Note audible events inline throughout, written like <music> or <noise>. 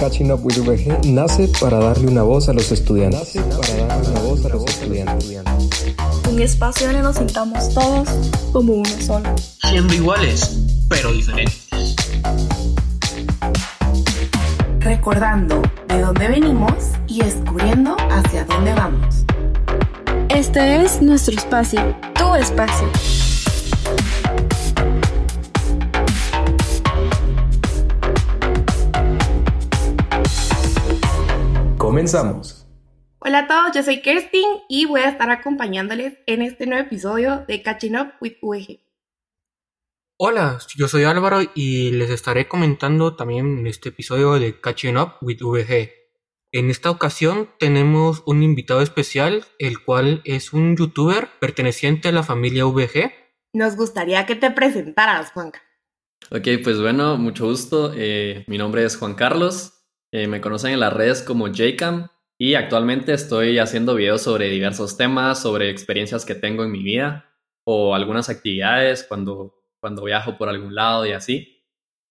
Catching Up with VG nace para darle una voz a los estudiantes. Nace para darle una voz a los estudiantes. Un espacio donde nos sintamos todos como uno solo. Siendo iguales, pero diferentes. Recordando de dónde venimos y descubriendo hacia dónde vamos. Este es nuestro espacio, tu espacio. Comenzamos. Hola a todos, yo soy Kerstin y voy a estar acompañándoles en este nuevo episodio de Catching Up with VG. Hola, yo soy Álvaro y les estaré comentando también en este episodio de Catching Up with VG. En esta ocasión tenemos un invitado especial, el cual es un youtuber perteneciente a la familia VG. Nos gustaría que te presentaras, Juanca. Ok, pues bueno, mucho gusto. Eh, mi nombre es Juan Carlos. Eh, me conocen en las redes como JCam y actualmente estoy haciendo videos sobre diversos temas, sobre experiencias que tengo en mi vida o algunas actividades cuando, cuando viajo por algún lado y así.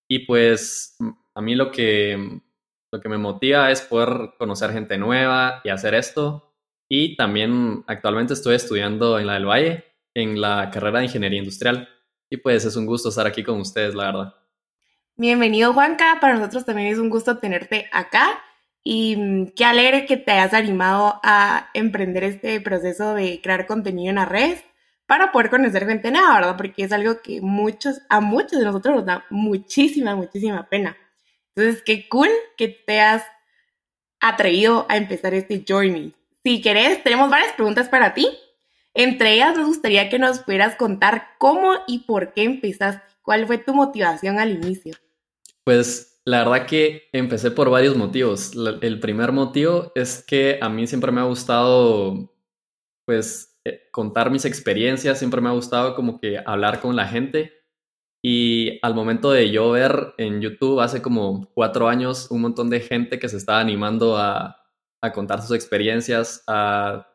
Y pues a mí lo que, lo que me motiva es poder conocer gente nueva y hacer esto. Y también actualmente estoy estudiando en la del Valle, en la carrera de Ingeniería Industrial. Y pues es un gusto estar aquí con ustedes, la verdad. Bienvenido Juanca, para nosotros también es un gusto tenerte acá y mm, qué alegre que te hayas animado a emprender este proceso de crear contenido en las redes para poder conocer gente nueva, ¿verdad? Porque es algo que muchos, a muchos de nosotros nos da muchísima, muchísima pena. Entonces, qué cool que te has atrevido a empezar este journey. Si querés, tenemos varias preguntas para ti. Entre ellas, nos gustaría que nos pudieras contar cómo y por qué empezaste. ¿Cuál fue tu motivación al inicio? Pues la verdad que empecé por varios motivos. El primer motivo es que a mí siempre me ha gustado, pues, eh, contar mis experiencias, siempre me ha gustado como que hablar con la gente. Y al momento de yo ver en YouTube hace como cuatro años un montón de gente que se estaba animando a, a contar sus experiencias, a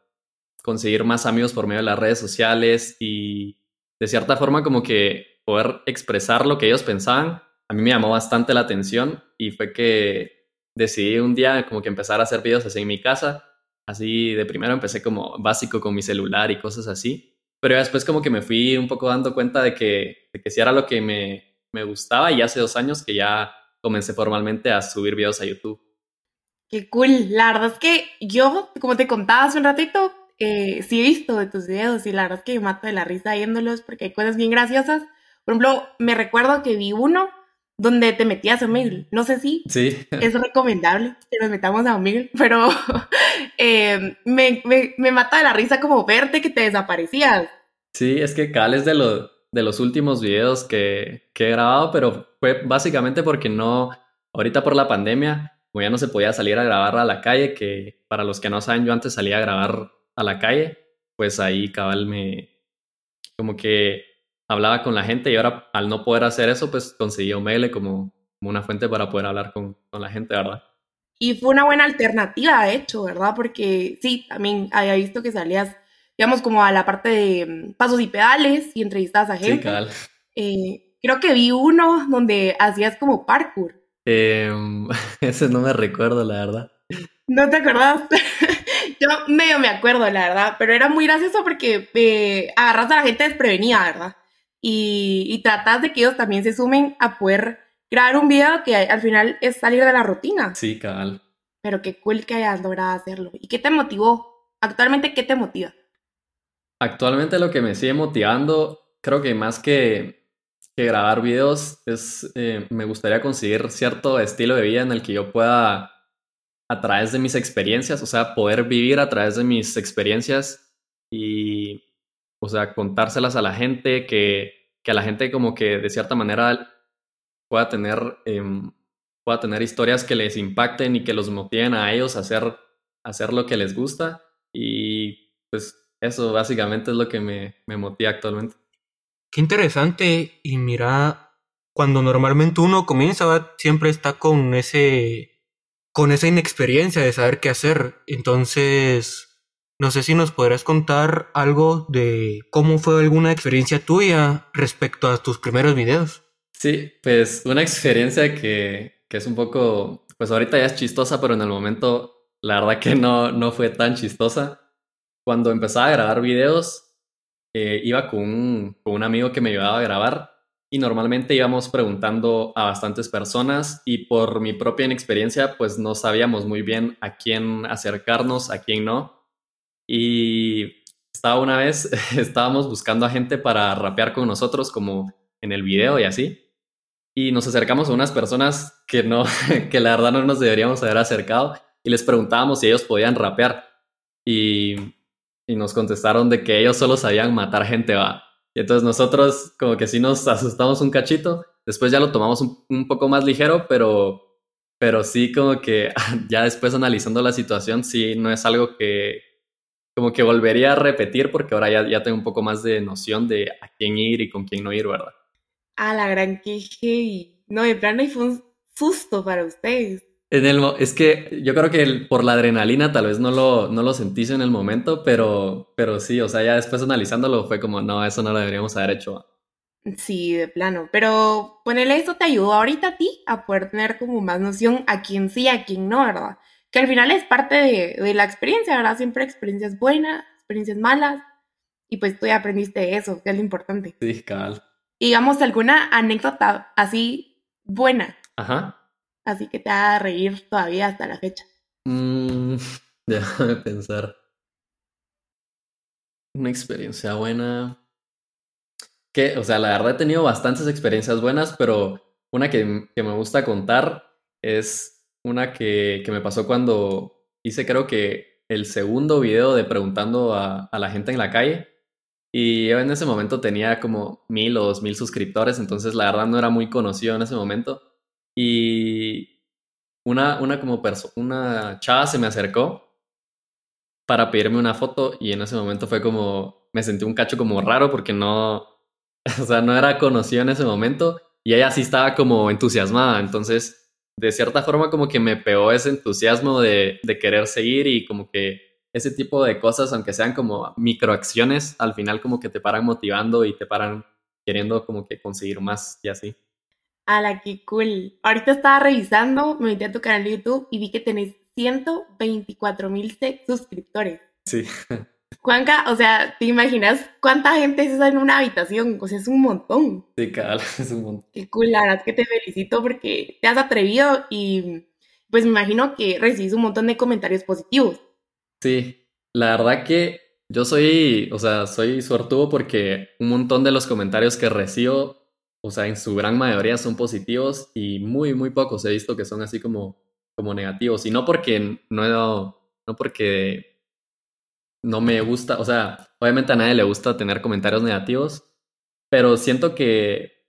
conseguir más amigos por medio de las redes sociales y de cierta forma como que poder expresar lo que ellos pensaban a mí me llamó bastante la atención y fue que decidí un día como que empezar a hacer videos así en mi casa. Así de primero empecé como básico con mi celular y cosas así. Pero después como que me fui un poco dando cuenta de que, de que sí era lo que me, me gustaba y hace dos años que ya comencé formalmente a subir videos a YouTube. Qué cool. La verdad es que yo, como te contaba hace un ratito, eh, sí he visto de tus videos y la verdad es que me mato de la risa viéndolos porque hay cosas bien graciosas. Por ejemplo, me recuerdo que vi uno donde te metías a Omegle. No sé si sí. es recomendable que nos metamos a Omegle, <laughs> pero eh, me, me, mata de la risa como verte que te desaparecías. Sí, es que Cal es de, lo, de los últimos videos que, que he grabado, pero fue básicamente porque no, ahorita por la pandemia, como ya no se podía salir a grabar a la calle, que para los que no saben, yo antes salía a grabar a la calle, pues ahí cabal me, como que hablaba con la gente y ahora al no poder hacer eso, pues conseguí Omegle como, como una fuente para poder hablar con, con, la gente, ¿verdad? Y fue una buena alternativa, de hecho, ¿verdad? Porque sí, también había visto que salías, digamos, como a la parte de mm, pasos y pedales y entrevistas a gente. Sí, eh, creo que vi uno donde hacías como parkour. Eh, <laughs> ese no me recuerdo, la verdad. ¿No te acordás? <laughs> Yo medio me acuerdo, la verdad, pero era muy gracioso porque eh, agarras a la gente desprevenida, ¿verdad? Y, y tratas de que ellos también se sumen a poder crear un video que al final es salir de la rutina. Sí, cabal. Pero qué cool que hayas logrado hacerlo. ¿Y qué te motivó? Actualmente, ¿qué te motiva? Actualmente lo que me sigue motivando, creo que más que, que grabar videos, es eh, me gustaría conseguir cierto estilo de vida en el que yo pueda, a través de mis experiencias, o sea, poder vivir a través de mis experiencias y o sea, contárselas a la gente, que, que a la gente como que de cierta manera pueda tener, em, pueda tener historias que les impacten y que los motiven a ellos a hacer, hacer lo que les gusta. Y pues eso básicamente es lo que me, me motiva actualmente. Qué interesante. Y mira, cuando normalmente uno comienza, siempre está con ese con esa inexperiencia de saber qué hacer. Entonces, no sé si nos podrás contar algo de cómo fue alguna experiencia tuya respecto a tus primeros videos. Sí, pues una experiencia que, que es un poco pues ahorita ya es chistosa, pero en el momento la verdad que no, no fue tan chistosa. Cuando empezaba a grabar videos, eh, iba con un, con un amigo que me ayudaba a grabar y normalmente íbamos preguntando a bastantes personas y por mi propia inexperiencia pues no sabíamos muy bien a quién acercarnos, a quién no. Y estaba una vez, <laughs> estábamos buscando a gente para rapear con nosotros como en el video y así. Y nos acercamos a unas personas que no, <laughs> que la verdad no nos deberíamos haber acercado y les preguntábamos si ellos podían rapear. Y, y nos contestaron de que ellos solo sabían matar gente, va. Y entonces nosotros como que sí nos asustamos un cachito. Después ya lo tomamos un, un poco más ligero, pero, pero sí como que <laughs> ya después analizando la situación, sí no es algo que como que volvería a repetir porque ahora ya, ya tengo un poco más de noción de a quién ir y con quién no ir, ¿verdad? A la gran que No, de plano y fue un susto para ustedes. En el, es que yo creo que por la adrenalina tal vez no lo, no lo sentís en el momento, pero, pero sí, o sea, ya después analizándolo fue como, no, eso no lo deberíamos haber hecho. Sí, de plano, pero ponerle eso te ayudó ahorita a ti a poder tener como más noción a quién sí, a quién no, ¿verdad? Que al final es parte de, de la experiencia, ¿verdad? Siempre experiencias buenas, experiencias malas, y pues tú ya aprendiste eso, que es lo importante. Sí, cabal digamos, alguna anécdota así buena. Ajá. Así que te haga reír todavía hasta la fecha. Mm, <laughs> déjame pensar. Una experiencia buena. Que, o sea, la verdad he tenido bastantes experiencias buenas, pero una que, que me gusta contar es una que, que, me pasó cuando hice, creo que, el segundo video de preguntando a, a la gente en la calle. Y yo en ese momento tenía como mil o dos mil suscriptores, entonces la verdad no era muy conocido en ese momento. Y una, una como persona, una chava se me acercó para pedirme una foto y en ese momento fue como, me sentí un cacho como raro porque no, <laughs> o sea, no era conocido en ese momento y ella sí estaba como entusiasmada, entonces de cierta forma como que me pegó ese entusiasmo de, de querer seguir y como que ese tipo de cosas, aunque sean como microacciones, al final como que te paran motivando y te paran queriendo como que conseguir más y así. ¡Hala, qué cool! Ahorita estaba revisando, me metí a tu canal de YouTube y vi que tenés 124 mil suscriptores. Sí. <laughs> Juanca, o sea, ¿te imaginas cuánta gente es esa en una habitación? O sea, es un montón. Sí, cabal, <laughs> es un montón. Qué cool, la verdad que te felicito porque te has atrevido y pues me imagino que recibís un montón de comentarios positivos. Sí, la verdad que yo soy, o sea, soy suertudo porque un montón de los comentarios que recibo, o sea, en su gran mayoría son positivos y muy, muy pocos he visto que son así como, como negativos. Y no porque no, no porque no me gusta, o sea, obviamente a nadie le gusta tener comentarios negativos, pero siento que,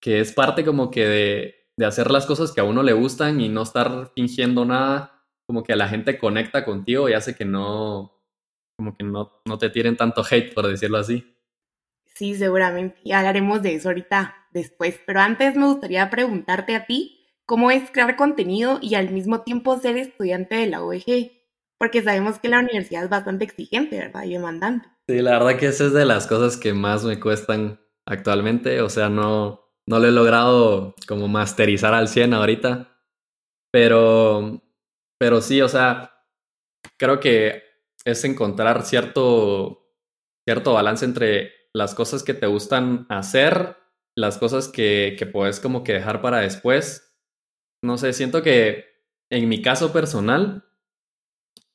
que es parte como que de, de hacer las cosas que a uno le gustan y no estar fingiendo nada como que la gente conecta contigo y hace que no, como que no, no te tiren tanto hate, por decirlo así. Sí, seguramente. Y hablaremos de eso ahorita después. Pero antes me gustaría preguntarte a ti, ¿cómo es crear contenido y al mismo tiempo ser estudiante de la OEG? Porque sabemos que la universidad es bastante exigente, ¿verdad? Y demandante. Sí, la verdad que esa es de las cosas que más me cuestan actualmente. O sea, no, no lo he logrado como masterizar al 100 ahorita. Pero pero sí, o sea, creo que es encontrar cierto, cierto balance entre las cosas que te gustan hacer, las cosas que, que puedes como que dejar para después. No sé, siento que en mi caso personal,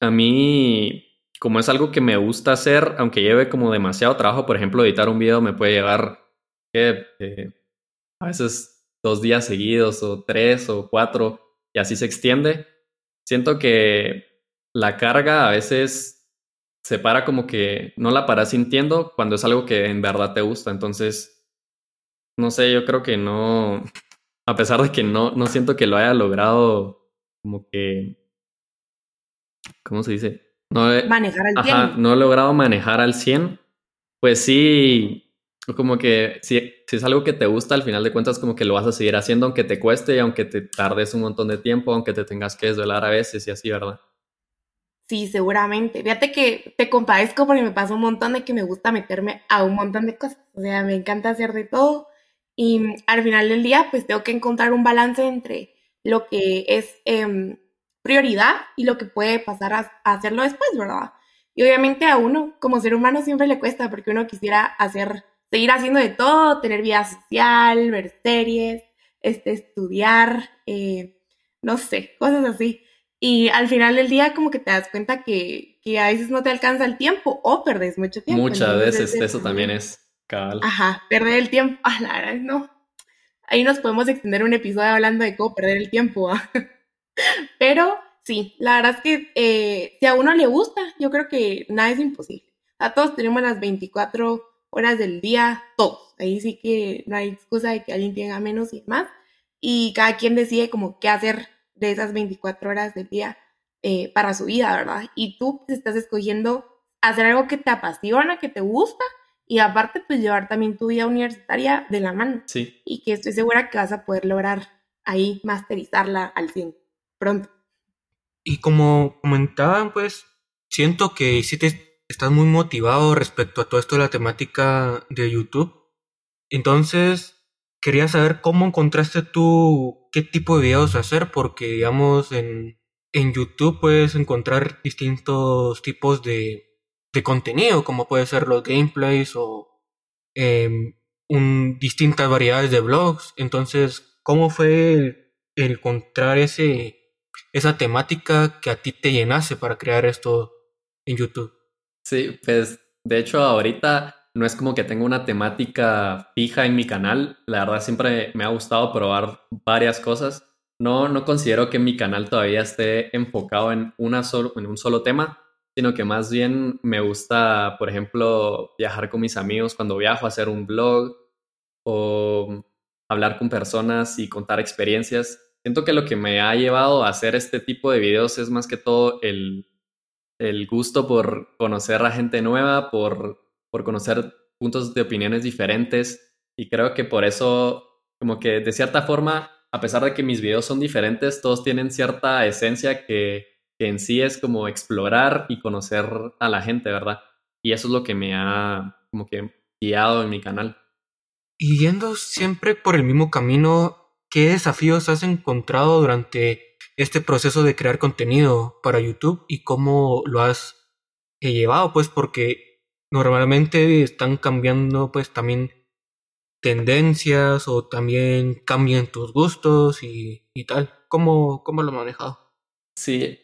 a mí, como es algo que me gusta hacer, aunque lleve como demasiado trabajo, por ejemplo, editar un video me puede llevar eh, a veces dos días seguidos o tres o cuatro y así se extiende siento que la carga a veces se para como que no la paras sintiendo cuando es algo que en verdad te gusta. Entonces, no sé, yo creo que no, <laughs> a pesar de que no, no siento que lo haya logrado como que, ¿cómo se dice? No manejar al 100. Ajá, no he logrado manejar al 100. Pues sí, como que si, si es algo que te gusta, al final de cuentas como que lo vas a seguir haciendo aunque te cueste y aunque te tardes un montón de tiempo, aunque te tengas que desvelar a veces y así, ¿verdad? Sí, seguramente. Fíjate que te compadezco porque me pasa un montón de que me gusta meterme a un montón de cosas. O sea, me encanta hacer de todo y al final del día pues tengo que encontrar un balance entre lo que es em, prioridad y lo que puede pasar a, hacerlo después, ¿verdad? Y obviamente a uno como ser humano siempre le cuesta porque uno quisiera hacer, seguir haciendo de todo, tener vida social, ver series, este, estudiar, eh, no sé, cosas así. Y al final del día como que te das cuenta que, que a veces no te alcanza el tiempo o perdes mucho tiempo. Muchas veces eso también es cabal. Ajá, perder el tiempo. Ah, la verdad, no. Ahí nos podemos extender un episodio hablando de cómo perder el tiempo. <laughs> <laughs> Pero sí, la verdad es que eh, si a uno le gusta, yo creo que nada es imposible. A todos tenemos las 24 horas del día, todos. Ahí sí que no hay excusa de que alguien tenga menos y más. Y cada quien decide como qué hacer de esas 24 horas del día eh, para su vida, ¿verdad? Y tú pues, estás escogiendo hacer algo que te apasiona, que te gusta y aparte pues llevar también tu vida universitaria de la mano. Sí. Y que estoy segura que vas a poder lograr ahí masterizarla al 100 Y como comentaban, pues siento que sí te estás muy motivado respecto a todo esto de la temática de YouTube. Entonces, quería saber cómo encontraste tú qué tipo de videos hacer, porque digamos en, en YouTube puedes encontrar distintos tipos de, de contenido, como puede ser los gameplays o em, un, distintas variedades de blogs. Entonces, ¿cómo fue el, encontrar ese, esa temática que a ti te llenase para crear esto en YouTube? Sí, pues de hecho ahorita no es como que tenga una temática fija en mi canal. La verdad siempre me ha gustado probar varias cosas. No, no considero que mi canal todavía esté enfocado en, una solo, en un solo tema, sino que más bien me gusta, por ejemplo, viajar con mis amigos cuando viajo, hacer un blog o hablar con personas y contar experiencias. Siento que lo que me ha llevado a hacer este tipo de videos es más que todo el, el gusto por conocer a gente nueva, por por conocer puntos de opiniones diferentes y creo que por eso, como que de cierta forma, a pesar de que mis videos son diferentes, todos tienen cierta esencia que, en sí es como explorar y conocer a la gente, ¿verdad? Y eso es lo que me ha como que guiado en mi canal. Y yendo siempre por el mismo camino, ¿qué desafíos has encontrado durante este proceso de crear contenido para YouTube y cómo lo has eh, llevado? Pues porque normalmente están cambiando pues también tendencias o también cambian tus gustos y, tal. ¿Cómo, ¿Cómo, lo has manejado? Sí,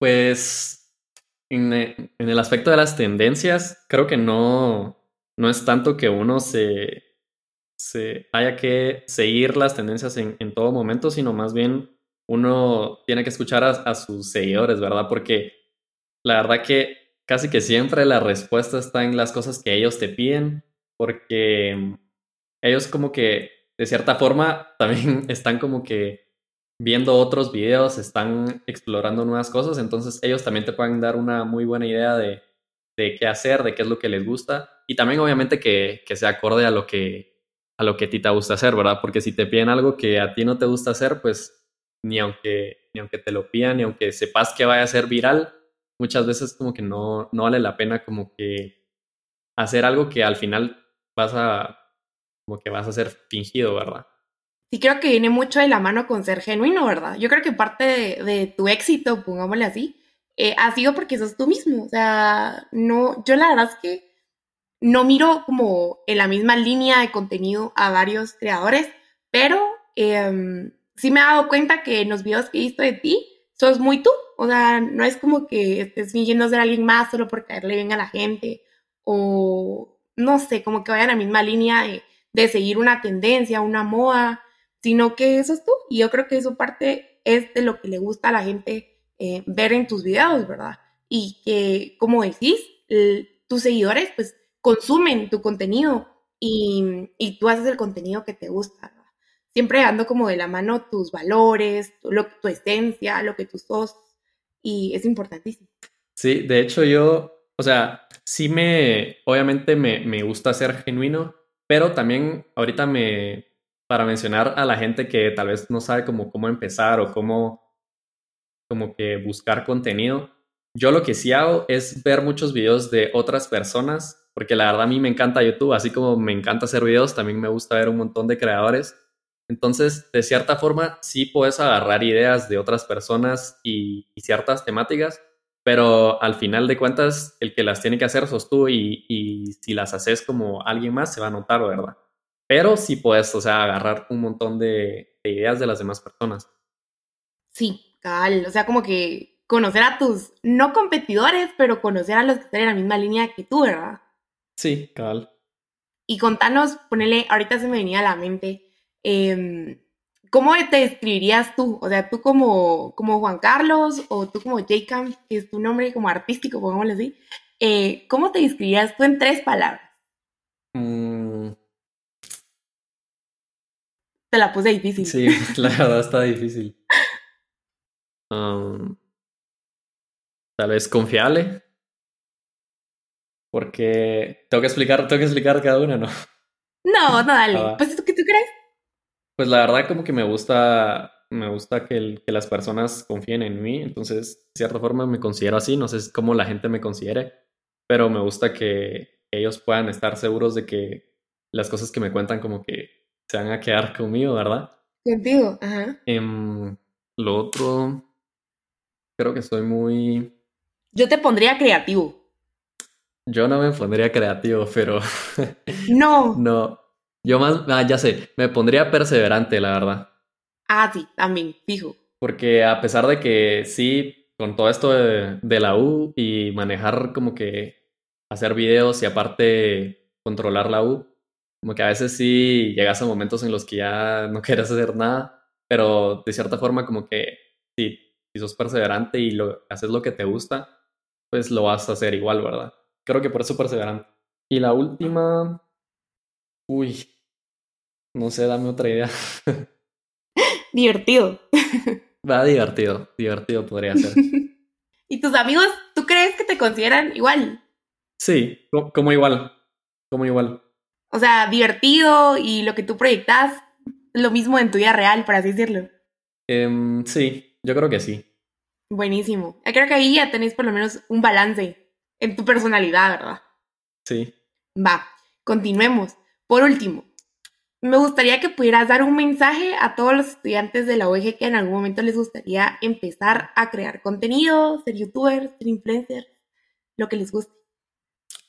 pues en, el aspecto de las tendencias, creo que no, no es tanto que uno se, se haya que seguir las tendencias en, en, todo momento, sino más bien uno tiene que escuchar a sus seguidores, ¿verdad? Porque la verdad que casi que siempre la respuesta está en las cosas que ellos te piden, porque ellos como que de cierta forma <laughs> también están como que viendo otros videos, están explorando nuevas cosas, entonces ellos también te pueden dar una muy buena idea de, qué hacer, de qué es lo que les gusta y también obviamente que, que sea acorde a lo que, a lo que a ti te gusta hacer, ¿verdad? Porque si te piden algo que a ti no te gusta hacer, pues ni aunque, ni aunque te lo pidan, ni aunque sepas que vaya a ser viral, muchas veces como que no, no vale la pena como que hacer algo que al final vas a, como que vas a ser fingido, ¿verdad? Sí, creo que viene mucho de la mano con ser genuino, ¿verdad? Yo creo que parte de, tu éxito, pongámosle así, eh, ha sido porque sos tú mismo. O sea, no, yo la verdad es que no miro como en la misma línea de contenido a varios creadores, pero em, sí me he dado cuenta que en los videos que he visto de ti, sos muy tú. O sea, no es como que estés fingiendo ser alguien más solo por caerle bien a la gente o no sé, como que vayan a la misma línea de, seguir una tendencia, una moda, sino que eso es tú. Y yo creo que eso parte es de lo que le gusta a la gente eh, ver en tus videos, ¿verdad? Y que, como decís, tus seguidores pues consumen tu contenido y, y, tú haces el contenido que te gusta. Siempre dando como de la mano tus valores, tu, tu esencia, lo que tú sos y es importantísimo. Sí, de hecho yo, o sea, sí me, obviamente me, me gusta ser genuino, pero también ahorita me, para mencionar a la gente que tal vez no sabe cómo, cómo empezar o cómo, como que buscar contenido, yo lo que sí hago es ver muchos videos de otras personas, porque la verdad a mí me encanta YouTube, así como me encanta hacer videos, también me gusta ver un montón de creadores Entonces, de cierta forma, sí puedes agarrar ideas de otras personas y, ciertas temáticas, pero al final de cuentas, el que las tiene que hacer sos tú y, si las haces como alguien más, se va a notar, ¿verdad? Pero sí puedes, o sea, agarrar un montón de, ideas de las demás personas. Sí, cabal. O sea, como que conocer a tus, no competidores, pero conocer a los que están en la misma línea que tú, ¿verdad? Sí, cabal. Y contanos, ponele, ahorita se me venía a la mente, Em, ¿cómo te describirías tú? O sea, tú como, como Juan Carlos o tú como Jacob, que es tu nombre como artístico, pongámoslo así, eh, ¿cómo te describirías tú en tres palabras? Mm. Te la puse difícil. Sí, <laughs> la verdad está difícil. <laughs> Um, tal vez confiable. Porque tengo que explicar, tengo que explicar cada una, ¿no? No, no, <laughs> dale. Ah, pues, ¿qué tú crees? Pues la verdad como que me gusta, me gusta que, las personas confíen en mí, entonces de cierta forma me considero así, no sé cómo la gente me considere, pero me gusta que ellos puedan estar seguros de que las cosas que me cuentan como que se van a quedar conmigo, ¿verdad? Contigo, ajá. Em, lo otro, creo que soy muy... Yo te pondría creativo. Yo no me pondría creativo, pero... No. <laughs> no, yo más, ah, ya sé, me pondría perseverante, la verdad. Ah, sí, también, fijo. Porque a pesar de que sí, con todo esto de, la U y manejar como que hacer videos y aparte controlar la U, como que a veces sí llegas a momentos en los que ya <laughs> no quieres hacer nada, pero de cierta forma como que sí, si sos perseverante y lo, haces lo que te gusta, pues lo vas a hacer igual, ¿verdad? Creo que por eso perseverante. Y la última, Uy, no sé, dame otra idea. <laughs> Divertido. Va, divertido, divertido podría ser. <laughs> ¿Y tus amigos, tú crees que te consideran igual? Sí, como igual, como igual. O sea, divertido y lo que tú proyectas, lo mismo en tu vida real, por así decirlo. Em, sí, yo creo que sí. Buenísimo. Creo que ahí ya tenéis por lo menos un balance en tu personalidad, ¿verdad? Sí. Va, continuemos. Por último, me gustaría que pudieras dar un mensaje a todos los estudiantes de la OEG que en algún momento les gustaría empezar a crear contenido, ser youtubers, ser influencers, lo que les guste.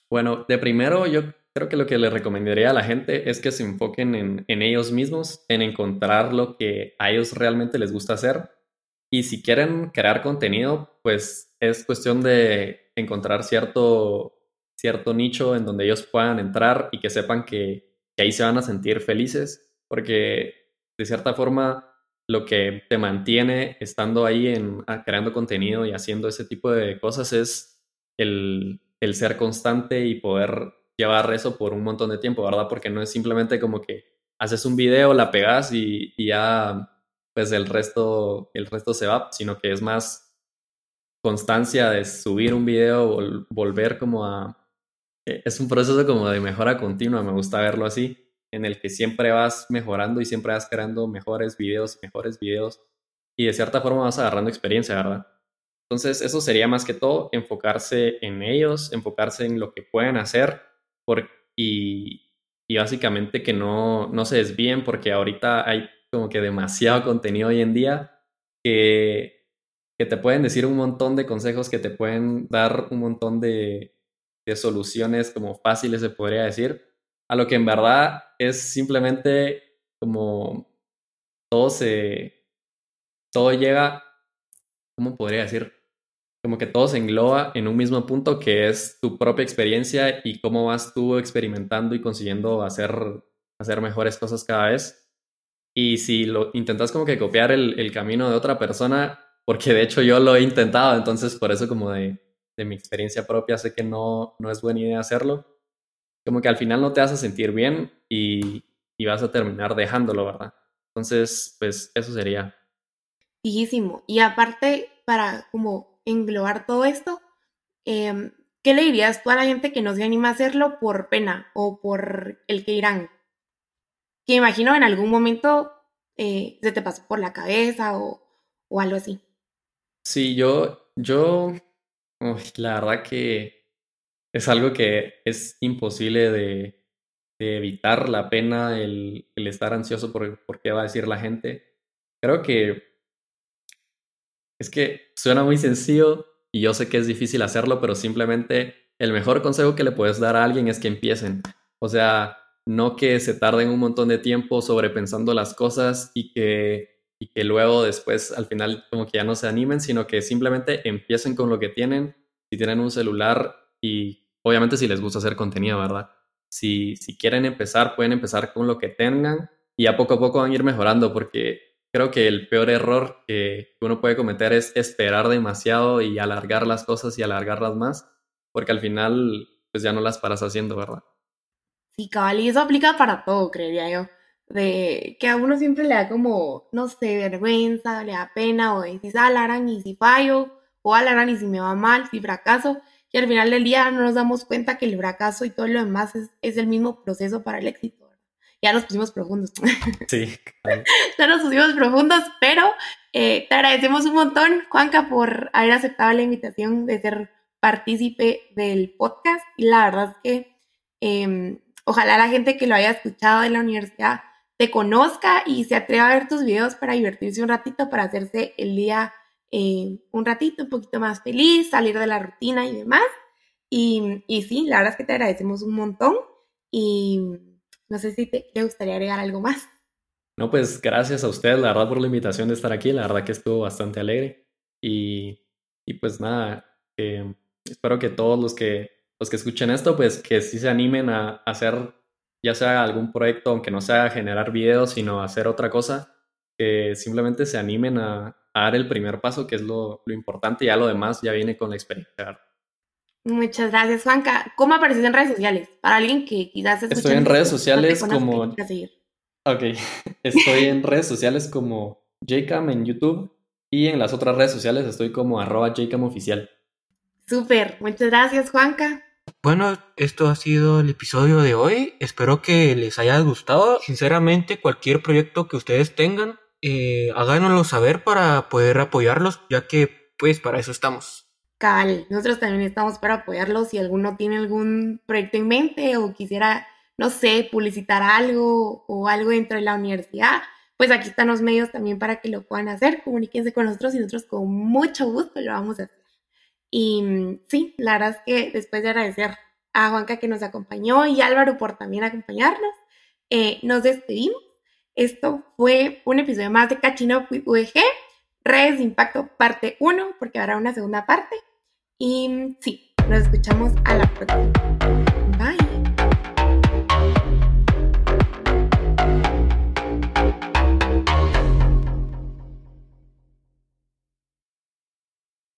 Bueno, de primero yo creo que lo que le recomendaría a la gente es que se enfoquen en, en ellos mismos, en encontrar lo que a ellos realmente les gusta hacer. Y si quieren crear contenido, pues es cuestión de encontrar cierto, cierto nicho en donde ellos puedan entrar y que sepan que que ahí se van a sentir felices, porque de cierta forma lo que te mantiene estando ahí en ah, creando contenido y haciendo ese tipo de cosas es el, ser constante y poder llevar eso por un montón de tiempo, ¿verdad? Porque no es simplemente como que haces un video, la pegas y, ya pues el resto, el resto se va, sino que es más constancia de subir un video, volver como a, eh, es un proceso como de mejora continua, me gusta verlo así, en el que siempre vas mejorando y siempre vas creando mejores videos, mejores videos, y de cierta forma vas agarrando experiencia, ¿verdad? Entonces, eso sería más que todo enfocarse en ellos, enfocarse en lo que pueden hacer por, y, y básicamente que no, no se desvíen porque ahorita hay como que demasiado contenido hoy en día que, que te pueden decir un montón de consejos, que te pueden dar un montón de, soluciones como fáciles, se podría decir, a lo que en verdad es simplemente como todo se, todo llega, ¿cómo podría decir? Como que todo se engloba en un mismo punto que es tu propia experiencia y cómo vas tú experimentando y consiguiendo hacer, hacer mejores cosas cada vez. Y si lo intentas como que copiar el, el camino de otra persona, porque de hecho yo lo he intentado, entonces por eso como de mi experiencia propia sé que no, no es buena idea hacerlo. Como que al final no te vas a sentir bien y, vas a terminar dejándolo, ¿verdad? Entonces, pues eso sería. Y aparte, para como englobar todo esto, em, ¿qué le dirías tú a la gente que no se anima a hacerlo por pena o por el que irán? Que imagino en algún momento eh, se te pasó por la cabeza o, o algo así. Sí, yo, yo la verdad que es algo que es imposible de, evitar la pena, el, estar ansioso por, por qué va a decir la gente. Creo que es que suena muy sencillo y yo sé que es difícil hacerlo, pero simplemente el mejor consejo que le puedes dar a alguien es que empiecen. O sea, no que se tarden un montón de tiempo sobrepensando las cosas y que, y que luego después al final como que ya no se animen, sino que simplemente empiecen con lo que tienen. Si tienen un celular y obviamente si les gusta hacer contenido, ¿verdad? Si, si quieren empezar, pueden empezar con lo que tengan y a poco a poco van a ir mejorando porque creo que el peor error que uno puede cometer es esperar demasiado y alargar las cosas y alargarlas más, porque al final pues ya no las paras haciendo, ¿verdad? Sí, cabal, y eso aplica para todo, creería yo. De que a uno siempre le da como, no sé, vergüenza, le da pena, o decís, ah, la y si fallo, o ah, la y si me va mal, si fracaso, y al final del día no nos damos cuenta que el fracaso y todo lo demás es, es el mismo proceso para el éxito ya nos pusimos profundos. <laughs> Sí. ya nos pusimos profundos, pero eh, te agradecemos un montón, Juanca, por haber aceptado la invitación de ser partícipe del podcast. Y la verdad es que em, ojalá la gente que lo haya escuchado en la universidad te conozca y se atreva a ver tus videos para divertirse un ratito, para hacerse el día eh, un ratito, un poquito más feliz, salir de la rutina y demás. Y, y sí, la verdad es que te agradecemos un montón. Y no sé si te, gustaría agregar algo más. No, pues gracias a ustedes, la verdad, por la invitación de estar aquí. La verdad que estuvo bastante alegre. Y, y pues nada, espero que todos los que, los que escuchen esto, pues que sí se animen a, hacer ya sea algún proyecto, aunque no sea generar videos, sino hacer otra cosa, que simplemente se animen a, dar el primer paso, que es lo, lo importante, y ya lo demás ya viene con la experiencia. Muchas gracias, Juanca. ¿Cómo apareces en redes sociales? Para alguien que quizás <laughs> Estoy en redes sociales como... Ok, estoy en redes sociales como Jcam en YouTube y en las otras redes sociales estoy como arroba oficial. Súper, muchas gracias, Juanca. Bueno, esto ha sido el episodio de hoy. Espero que les haya gustado. Sinceramente, cualquier proyecto que ustedes tengan, eh, háganoslo saber para poder apoyarlos, ya que pues para eso estamos. Cal, nosotros también estamos para apoyarlos. Si alguno tiene algún proyecto en mente o quisiera, no sé, publicitar algo o algo dentro de la universidad, pues aquí están los medios también para que lo puedan hacer. Comuníquense con nosotros y nosotros con mucho gusto lo vamos a hacer. Y mm, sí, la verdad es que después de agradecer a Juanca que nos acompañó y Álvaro por también acompañarnos, eh, nos despedimos. Esto fue un episodio más de Cachino UEG, redes de impacto parte 1, porque habrá una segunda parte. Y sí, nos escuchamos a la próxima.